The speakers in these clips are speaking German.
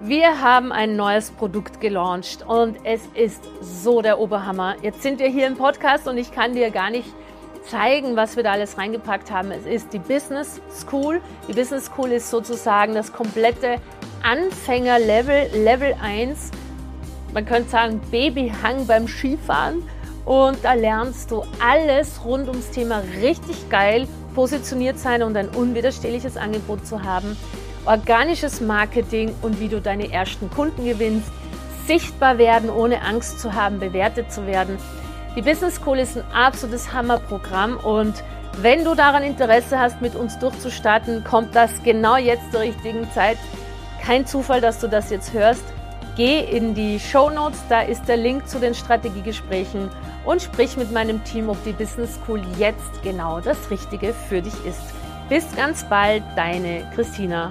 Wir haben ein neues Produkt gelauncht und es ist so der Oberhammer. Jetzt sind wir hier im Podcast und ich kann dir gar nicht zeigen, was wir da alles reingepackt haben. Es ist die Business School. Die Business School ist sozusagen das komplette Anfängerlevel, Level 1. Man könnte sagen Babyhang beim Skifahren. Und da lernst du alles rund ums Thema richtig geil positioniert sein und ein unwiderstehliches Angebot zu haben organisches Marketing und wie du deine ersten Kunden gewinnst, sichtbar werden, ohne Angst zu haben, bewertet zu werden. Die Business School ist ein absolutes Hammerprogramm und wenn du daran Interesse hast, mit uns durchzustarten, kommt das genau jetzt zur richtigen Zeit. Kein Zufall, dass du das jetzt hörst. Geh in die Show Notes, da ist der Link zu den Strategiegesprächen und sprich mit meinem Team, ob die Business School jetzt genau das Richtige für dich ist. Bis ganz bald, deine Christina.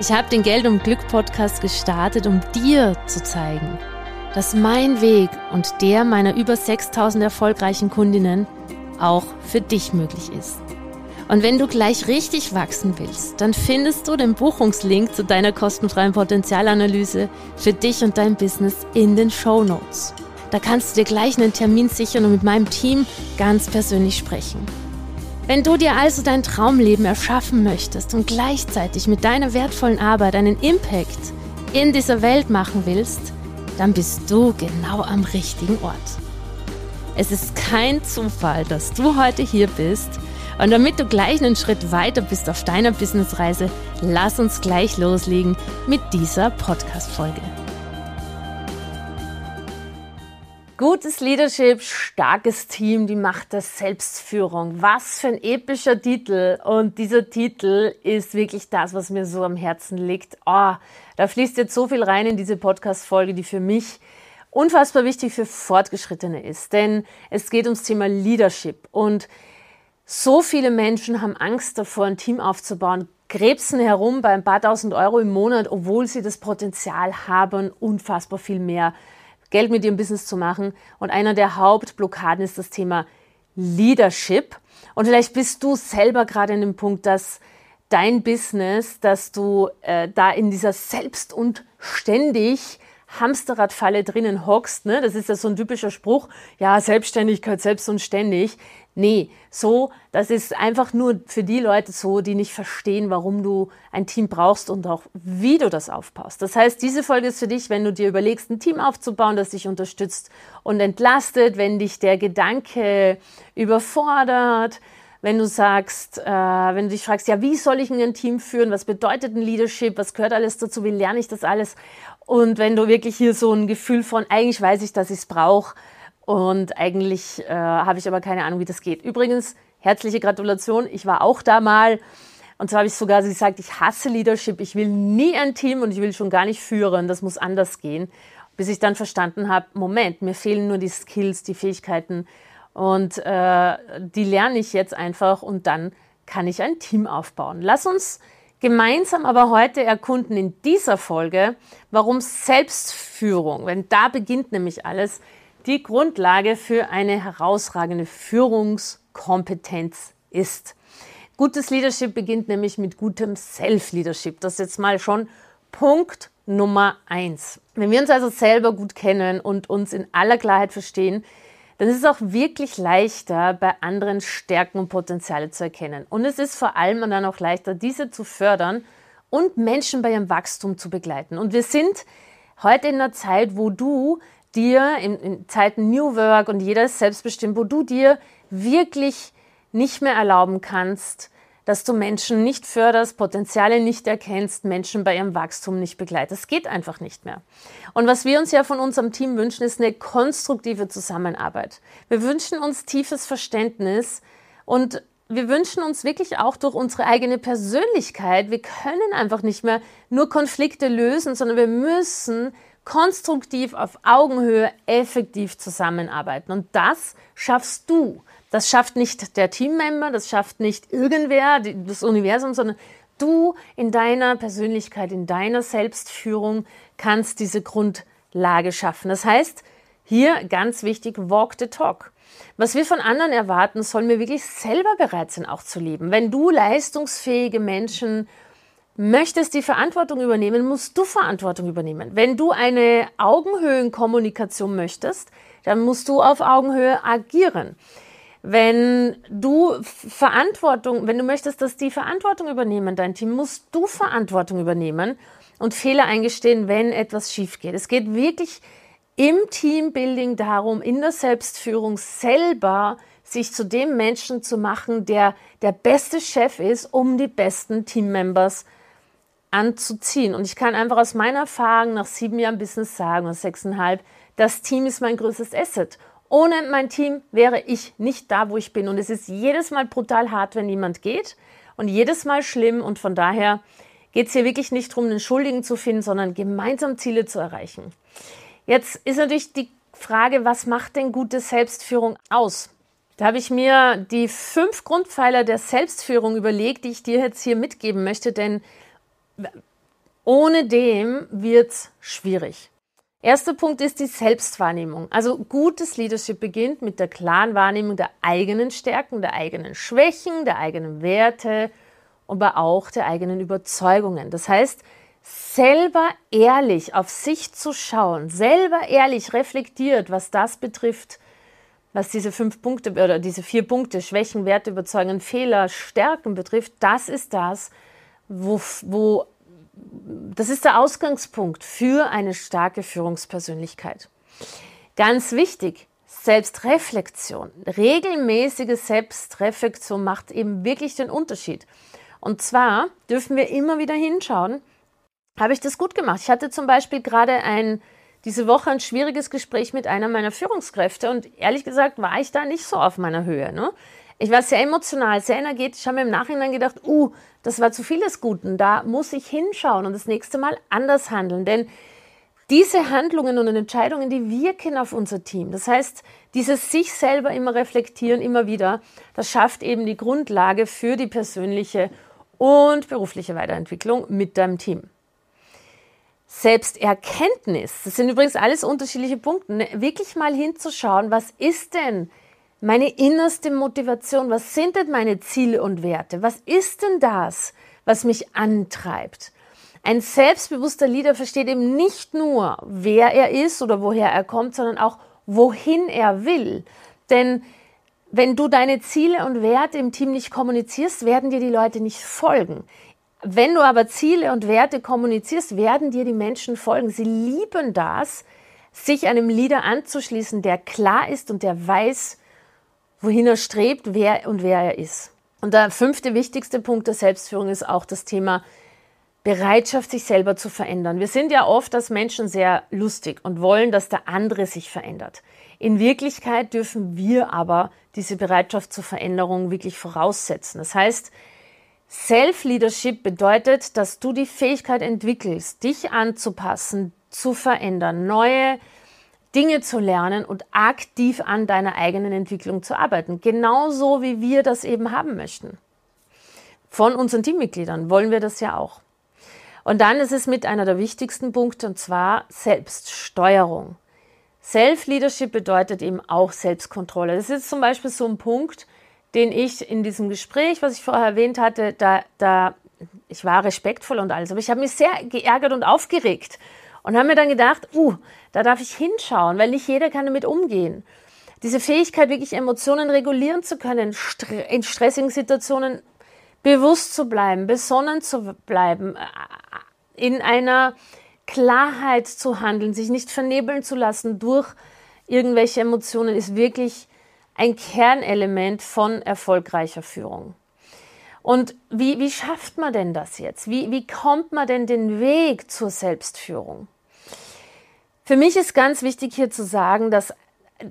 Ich habe den Geld und Glück Podcast gestartet, um dir zu zeigen, dass mein Weg und der meiner über 6000 erfolgreichen Kundinnen auch für dich möglich ist. Und wenn du gleich richtig wachsen willst, dann findest du den Buchungslink zu deiner kostenfreien Potenzialanalyse für dich und dein Business in den Show Notes. Da kannst du dir gleich einen Termin sichern und mit meinem Team ganz persönlich sprechen. Wenn du dir also dein Traumleben erschaffen möchtest und gleichzeitig mit deiner wertvollen Arbeit einen Impact in dieser Welt machen willst, dann bist du genau am richtigen Ort. Es ist kein Zufall, dass du heute hier bist. Und damit du gleich einen Schritt weiter bist auf deiner Businessreise, lass uns gleich loslegen mit dieser Podcast-Folge. Gutes Leadership, starkes Team, die Macht der Selbstführung. Was für ein epischer Titel. Und dieser Titel ist wirklich das, was mir so am Herzen liegt. Oh, da fließt jetzt so viel rein in diese Podcast-Folge, die für mich unfassbar wichtig für Fortgeschrittene ist. Denn es geht ums Thema Leadership. Und so viele Menschen haben Angst davor, ein Team aufzubauen, krebsen herum bei ein paar tausend Euro im Monat, obwohl sie das Potenzial haben, unfassbar viel mehr Geld mit ihrem Business zu machen. Und einer der Hauptblockaden ist das Thema Leadership. Und vielleicht bist du selber gerade an dem Punkt, dass dein Business, dass du äh, da in dieser Selbst- und ständig Hamsterradfalle drinnen hockst. Ne? Das ist ja so ein typischer Spruch. Ja, Selbstständigkeit, selbst und ständig. Nee, so, das ist einfach nur für die Leute so, die nicht verstehen, warum du ein Team brauchst und auch wie du das aufbaust. Das heißt, diese Folge ist für dich, wenn du dir überlegst, ein Team aufzubauen, das dich unterstützt und entlastet, wenn dich der Gedanke überfordert, wenn du sagst, äh, wenn du dich fragst, ja, wie soll ich ein Team führen? Was bedeutet ein Leadership? Was gehört alles dazu? Wie lerne ich das alles? Und wenn du wirklich hier so ein Gefühl von, eigentlich weiß ich, dass ich es brauche, und eigentlich äh, habe ich aber keine Ahnung, wie das geht. Übrigens, herzliche Gratulation. Ich war auch da mal. Und zwar habe ich sogar gesagt, ich hasse Leadership. Ich will nie ein Team und ich will schon gar nicht führen. Das muss anders gehen. Bis ich dann verstanden habe, Moment, mir fehlen nur die Skills, die Fähigkeiten. Und äh, die lerne ich jetzt einfach und dann kann ich ein Team aufbauen. Lass uns gemeinsam aber heute erkunden in dieser Folge, warum Selbstführung, wenn da beginnt nämlich alles, die Grundlage für eine herausragende Führungskompetenz ist. Gutes Leadership beginnt nämlich mit gutem Self-Leadership. Das ist jetzt mal schon Punkt Nummer eins. Wenn wir uns also selber gut kennen und uns in aller Klarheit verstehen, dann ist es auch wirklich leichter, bei anderen Stärken und Potenziale zu erkennen. Und es ist vor allem dann auch leichter, diese zu fördern und Menschen bei ihrem Wachstum zu begleiten. Und wir sind heute in einer Zeit, wo du dir in, in Zeiten New Work und jeder ist selbstbestimmt, wo du dir wirklich nicht mehr erlauben kannst, dass du Menschen nicht förderst, Potenziale nicht erkennst, Menschen bei ihrem Wachstum nicht begleitest. Es geht einfach nicht mehr. Und was wir uns ja von unserem Team wünschen, ist eine konstruktive Zusammenarbeit. Wir wünschen uns tiefes Verständnis und wir wünschen uns wirklich auch durch unsere eigene Persönlichkeit, wir können einfach nicht mehr nur Konflikte lösen, sondern wir müssen konstruktiv auf Augenhöhe effektiv zusammenarbeiten. Und das schaffst du. Das schafft nicht der Teammember, das schafft nicht irgendwer, das Universum, sondern du in deiner Persönlichkeit, in deiner Selbstführung kannst diese Grundlage schaffen. Das heißt, hier ganz wichtig, walk the talk. Was wir von anderen erwarten, sollen wir wirklich selber bereit sein, auch zu leben. Wenn du leistungsfähige Menschen möchtest die Verantwortung übernehmen, musst du Verantwortung übernehmen. Wenn du eine Augenhöhenkommunikation möchtest, dann musst du auf Augenhöhe agieren. Wenn du Verantwortung, wenn du möchtest, dass die Verantwortung übernehmen, dein Team, musst du Verantwortung übernehmen und Fehler eingestehen, wenn etwas schief geht. Es geht wirklich im Teambuilding darum, in der Selbstführung selber sich zu dem Menschen zu machen, der der beste Chef ist, um die besten Teammembers anzuziehen. Und ich kann einfach aus meiner Erfahrung nach sieben Jahren Business sagen, oder sechseinhalb, das Team ist mein größtes Asset. Ohne mein Team wäre ich nicht da, wo ich bin. Und es ist jedes Mal brutal hart, wenn jemand geht und jedes Mal schlimm. Und von daher geht es hier wirklich nicht darum, einen Schuldigen zu finden, sondern gemeinsam Ziele zu erreichen. Jetzt ist natürlich die Frage, was macht denn gute Selbstführung aus? Da habe ich mir die fünf Grundpfeiler der Selbstführung überlegt, die ich dir jetzt hier mitgeben möchte, denn ohne dem wird es schwierig. Erster Punkt ist die Selbstwahrnehmung. Also gutes Leadership beginnt mit der klaren Wahrnehmung der eigenen Stärken, der eigenen Schwächen, der eigenen Werte, aber auch der eigenen Überzeugungen. Das heißt, selber ehrlich auf sich zu schauen, selber ehrlich reflektiert, was das betrifft, was diese fünf Punkte oder diese vier Punkte, Schwächen, Werte, Überzeugungen, Fehler, Stärken betrifft, das ist das, wo, wo das ist der Ausgangspunkt für eine starke Führungspersönlichkeit. Ganz wichtig, Selbstreflexion. Regelmäßige Selbstreflexion macht eben wirklich den Unterschied. Und zwar dürfen wir immer wieder hinschauen, habe ich das gut gemacht. Ich hatte zum Beispiel gerade ein, diese Woche ein schwieriges Gespräch mit einer meiner Führungskräfte und ehrlich gesagt war ich da nicht so auf meiner Höhe. Ne? Ich war sehr emotional, sehr energetisch, habe mir im Nachhinein gedacht, uh, das war zu viel des Guten, da muss ich hinschauen und das nächste Mal anders handeln, denn diese Handlungen und Entscheidungen, die wirken auf unser Team. Das heißt, dieses sich selber immer reflektieren, immer wieder, das schafft eben die Grundlage für die persönliche und berufliche Weiterentwicklung mit deinem Team. Selbsterkenntnis, das sind übrigens alles unterschiedliche Punkte, ne? wirklich mal hinzuschauen, was ist denn meine innerste Motivation, was sind denn meine Ziele und Werte, was ist denn das, was mich antreibt. Ein selbstbewusster Leader versteht eben nicht nur, wer er ist oder woher er kommt, sondern auch, wohin er will. Denn wenn du deine Ziele und Werte im Team nicht kommunizierst, werden dir die Leute nicht folgen. Wenn du aber Ziele und Werte kommunizierst, werden dir die Menschen folgen. Sie lieben das, sich einem Leader anzuschließen, der klar ist und der weiß, wohin er strebt, wer und wer er ist. Und der fünfte wichtigste Punkt der Selbstführung ist auch das Thema Bereitschaft, sich selber zu verändern. Wir sind ja oft als Menschen sehr lustig und wollen, dass der andere sich verändert. In Wirklichkeit dürfen wir aber diese Bereitschaft zur Veränderung wirklich voraussetzen. Das heißt, Self-Leadership bedeutet, dass du die Fähigkeit entwickelst, dich anzupassen, zu verändern, neue Dinge zu lernen und aktiv an deiner eigenen Entwicklung zu arbeiten. Genauso wie wir das eben haben möchten. Von unseren Teammitgliedern wollen wir das ja auch. Und dann ist es mit einer der wichtigsten Punkte und zwar Selbststeuerung. Self-Leadership bedeutet eben auch Selbstkontrolle. Das ist zum Beispiel so ein Punkt, den ich in diesem Gespräch, was ich vorher erwähnt hatte, da, da ich war respektvoll und alles, aber ich habe mich sehr geärgert und aufgeregt und habe mir dann gedacht, uh, da darf ich hinschauen, weil nicht jeder kann damit umgehen. Diese Fähigkeit, wirklich Emotionen regulieren zu können, in stressigen Situationen bewusst zu bleiben, besonnen zu bleiben, äh, in einer Klarheit zu handeln, sich nicht vernebeln zu lassen durch irgendwelche Emotionen, ist wirklich ein Kernelement von erfolgreicher Führung. Und wie, wie schafft man denn das jetzt? Wie, wie kommt man denn den Weg zur Selbstführung? Für mich ist ganz wichtig hier zu sagen, dass,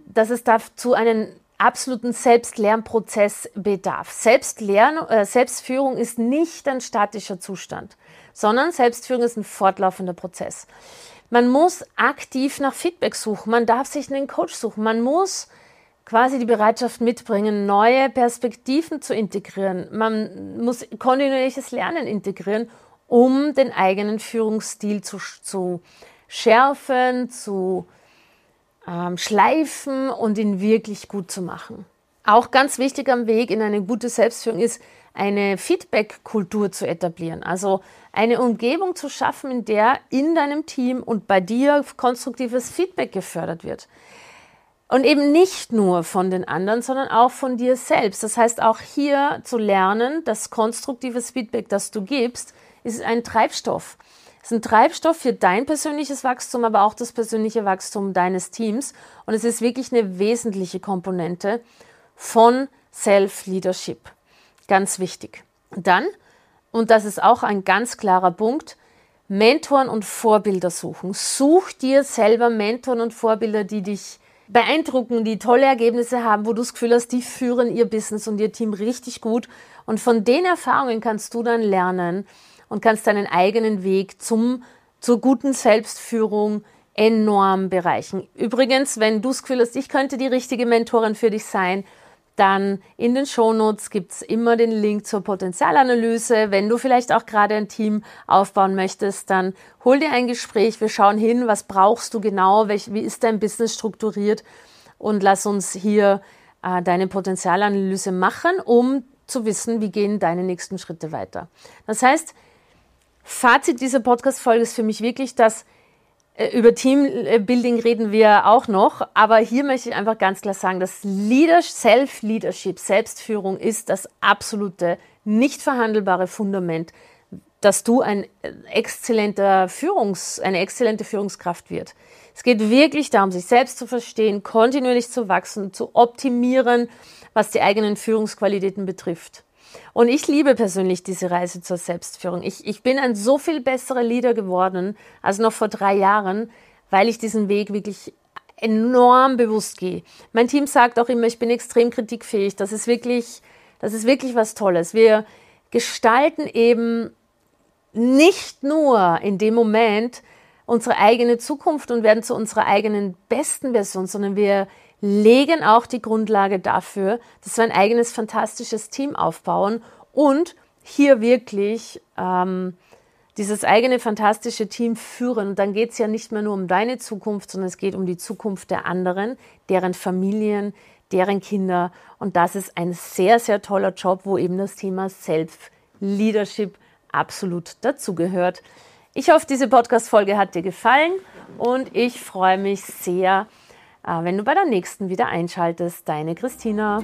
dass es dazu einen absoluten Selbstlernprozess bedarf. Selbstlern, äh, Selbstführung ist nicht ein statischer Zustand, sondern Selbstführung ist ein fortlaufender Prozess. Man muss aktiv nach Feedback suchen, man darf sich einen Coach suchen, man muss quasi die Bereitschaft mitbringen, neue Perspektiven zu integrieren. Man muss kontinuierliches Lernen integrieren, um den eigenen Führungsstil zu, zu schärfen, zu ähm, schleifen und ihn wirklich gut zu machen. Auch ganz wichtig am Weg in eine gute Selbstführung ist, eine Feedback-Kultur zu etablieren. Also eine Umgebung zu schaffen, in der in deinem Team und bei dir konstruktives Feedback gefördert wird. Und eben nicht nur von den anderen, sondern auch von dir selbst. Das heißt, auch hier zu lernen, dass konstruktives Feedback, das du gibst, ist ein Treibstoff. Es ist ein Treibstoff für dein persönliches Wachstum, aber auch das persönliche Wachstum deines Teams. Und es ist wirklich eine wesentliche Komponente von Self-Leadership. Ganz wichtig. Dann, und das ist auch ein ganz klarer Punkt, Mentoren und Vorbilder suchen. Such dir selber Mentoren und Vorbilder, die dich beeindrucken, die tolle Ergebnisse haben, wo du das Gefühl hast, die führen ihr Business und ihr Team richtig gut. Und von den Erfahrungen kannst du dann lernen, und kannst deinen eigenen Weg zum, zur guten Selbstführung enorm bereichen. Übrigens, wenn du das Gefühl hast, ich könnte die richtige Mentorin für dich sein, dann in den Shownotes gibt es immer den Link zur Potenzialanalyse. Wenn du vielleicht auch gerade ein Team aufbauen möchtest, dann hol dir ein Gespräch. Wir schauen hin, was brauchst du genau, wie ist dein Business strukturiert und lass uns hier äh, deine Potenzialanalyse machen, um zu wissen, wie gehen deine nächsten Schritte weiter. Das heißt, Fazit dieser Podcast-Folge ist für mich wirklich, dass äh, über Teambuilding reden wir auch noch, aber hier möchte ich einfach ganz klar sagen, dass Self-Leadership, Selbstführung ist das absolute, nicht verhandelbare Fundament, dass du ein exzellenter Führungs, eine exzellente Führungskraft wird. Es geht wirklich darum, sich selbst zu verstehen, kontinuierlich zu wachsen, zu optimieren, was die eigenen Führungsqualitäten betrifft. Und ich liebe persönlich diese Reise zur Selbstführung. Ich, ich bin ein so viel besserer Leader geworden als noch vor drei Jahren, weil ich diesen Weg wirklich enorm bewusst gehe. Mein Team sagt auch immer, ich bin extrem kritikfähig. Das ist wirklich, das ist wirklich was Tolles. Wir gestalten eben nicht nur in dem Moment unsere eigene Zukunft und werden zu unserer eigenen besten Version, sondern wir legen auch die Grundlage dafür, dass wir ein eigenes fantastisches Team aufbauen und hier wirklich ähm, dieses eigene fantastische Team führen. Und dann geht es ja nicht mehr nur um deine Zukunft, sondern es geht um die Zukunft der anderen, deren Familien, deren Kinder. Und das ist ein sehr, sehr toller Job, wo eben das Thema Self-Leadership absolut dazugehört. Ich hoffe, diese Podcast-Folge hat dir gefallen und ich freue mich sehr, wenn du bei der nächsten wieder einschaltest. Deine Christina.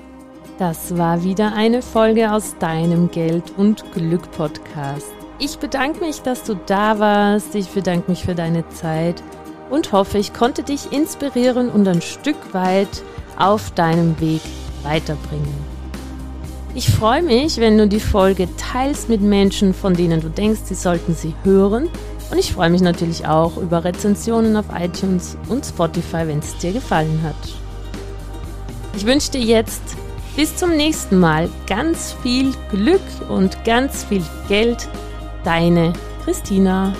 Das war wieder eine Folge aus deinem Geld und Glück Podcast. Ich bedanke mich, dass du da warst. Ich bedanke mich für deine Zeit und hoffe, ich konnte dich inspirieren und ein Stück weit auf deinem Weg weiterbringen. Ich freue mich, wenn du die Folge teilst mit Menschen, von denen du denkst, sie sollten sie hören und ich freue mich natürlich auch über Rezensionen auf iTunes und Spotify, wenn es dir gefallen hat. Ich wünsche dir jetzt bis zum nächsten Mal ganz viel Glück und ganz viel Geld. Deine Christina.